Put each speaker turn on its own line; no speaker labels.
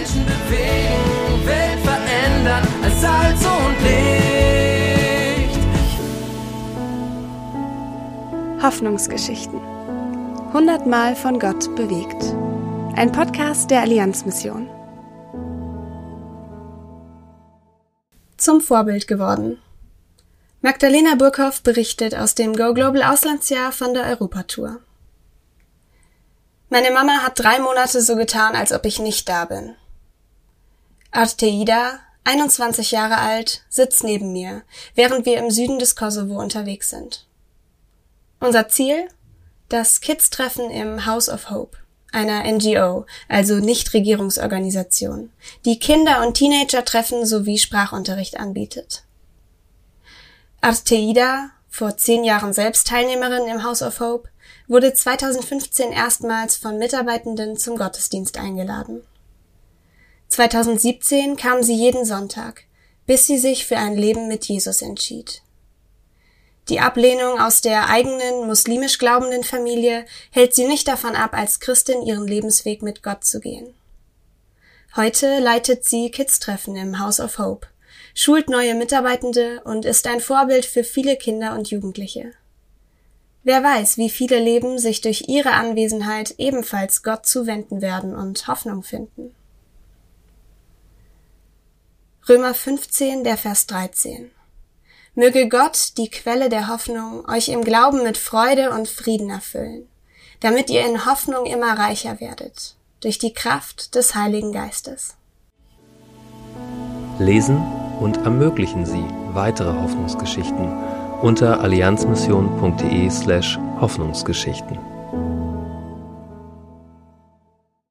Menschen bewegen, Welt verändern als Salz und Licht.
Hoffnungsgeschichten. Hundertmal von Gott bewegt. Ein Podcast der Allianzmission. Zum Vorbild geworden. Magdalena Burkhoff berichtet aus dem Go Global Auslandsjahr von der Europatour. Meine Mama hat drei Monate so getan, als ob ich nicht da bin. Arteida, 21 Jahre alt, sitzt neben mir, während wir im Süden des Kosovo unterwegs sind. Unser Ziel? Das Kids-Treffen im House of Hope, einer NGO, also Nichtregierungsorganisation, die Kinder- und Teenager-Treffen sowie Sprachunterricht anbietet. Arteida, vor zehn Jahren selbst Teilnehmerin im House of Hope, wurde 2015 erstmals von Mitarbeitenden zum Gottesdienst eingeladen. 2017 kam sie jeden Sonntag, bis sie sich für ein Leben mit Jesus entschied. Die Ablehnung aus der eigenen muslimisch glaubenden Familie hält sie nicht davon ab, als Christin ihren Lebensweg mit Gott zu gehen. Heute leitet sie Kids-Treffen im House of Hope, schult neue Mitarbeitende und ist ein Vorbild für viele Kinder und Jugendliche. Wer weiß, wie viele Leben sich durch ihre Anwesenheit ebenfalls Gott zuwenden werden und Hoffnung finden. Römer 15, der Vers 13. Möge Gott, die Quelle der Hoffnung, euch im Glauben mit Freude und Frieden erfüllen, damit ihr in Hoffnung immer reicher werdet, durch die Kraft des Heiligen Geistes.
Lesen und ermöglichen Sie weitere Hoffnungsgeschichten unter allianzmission.de slash Hoffnungsgeschichten.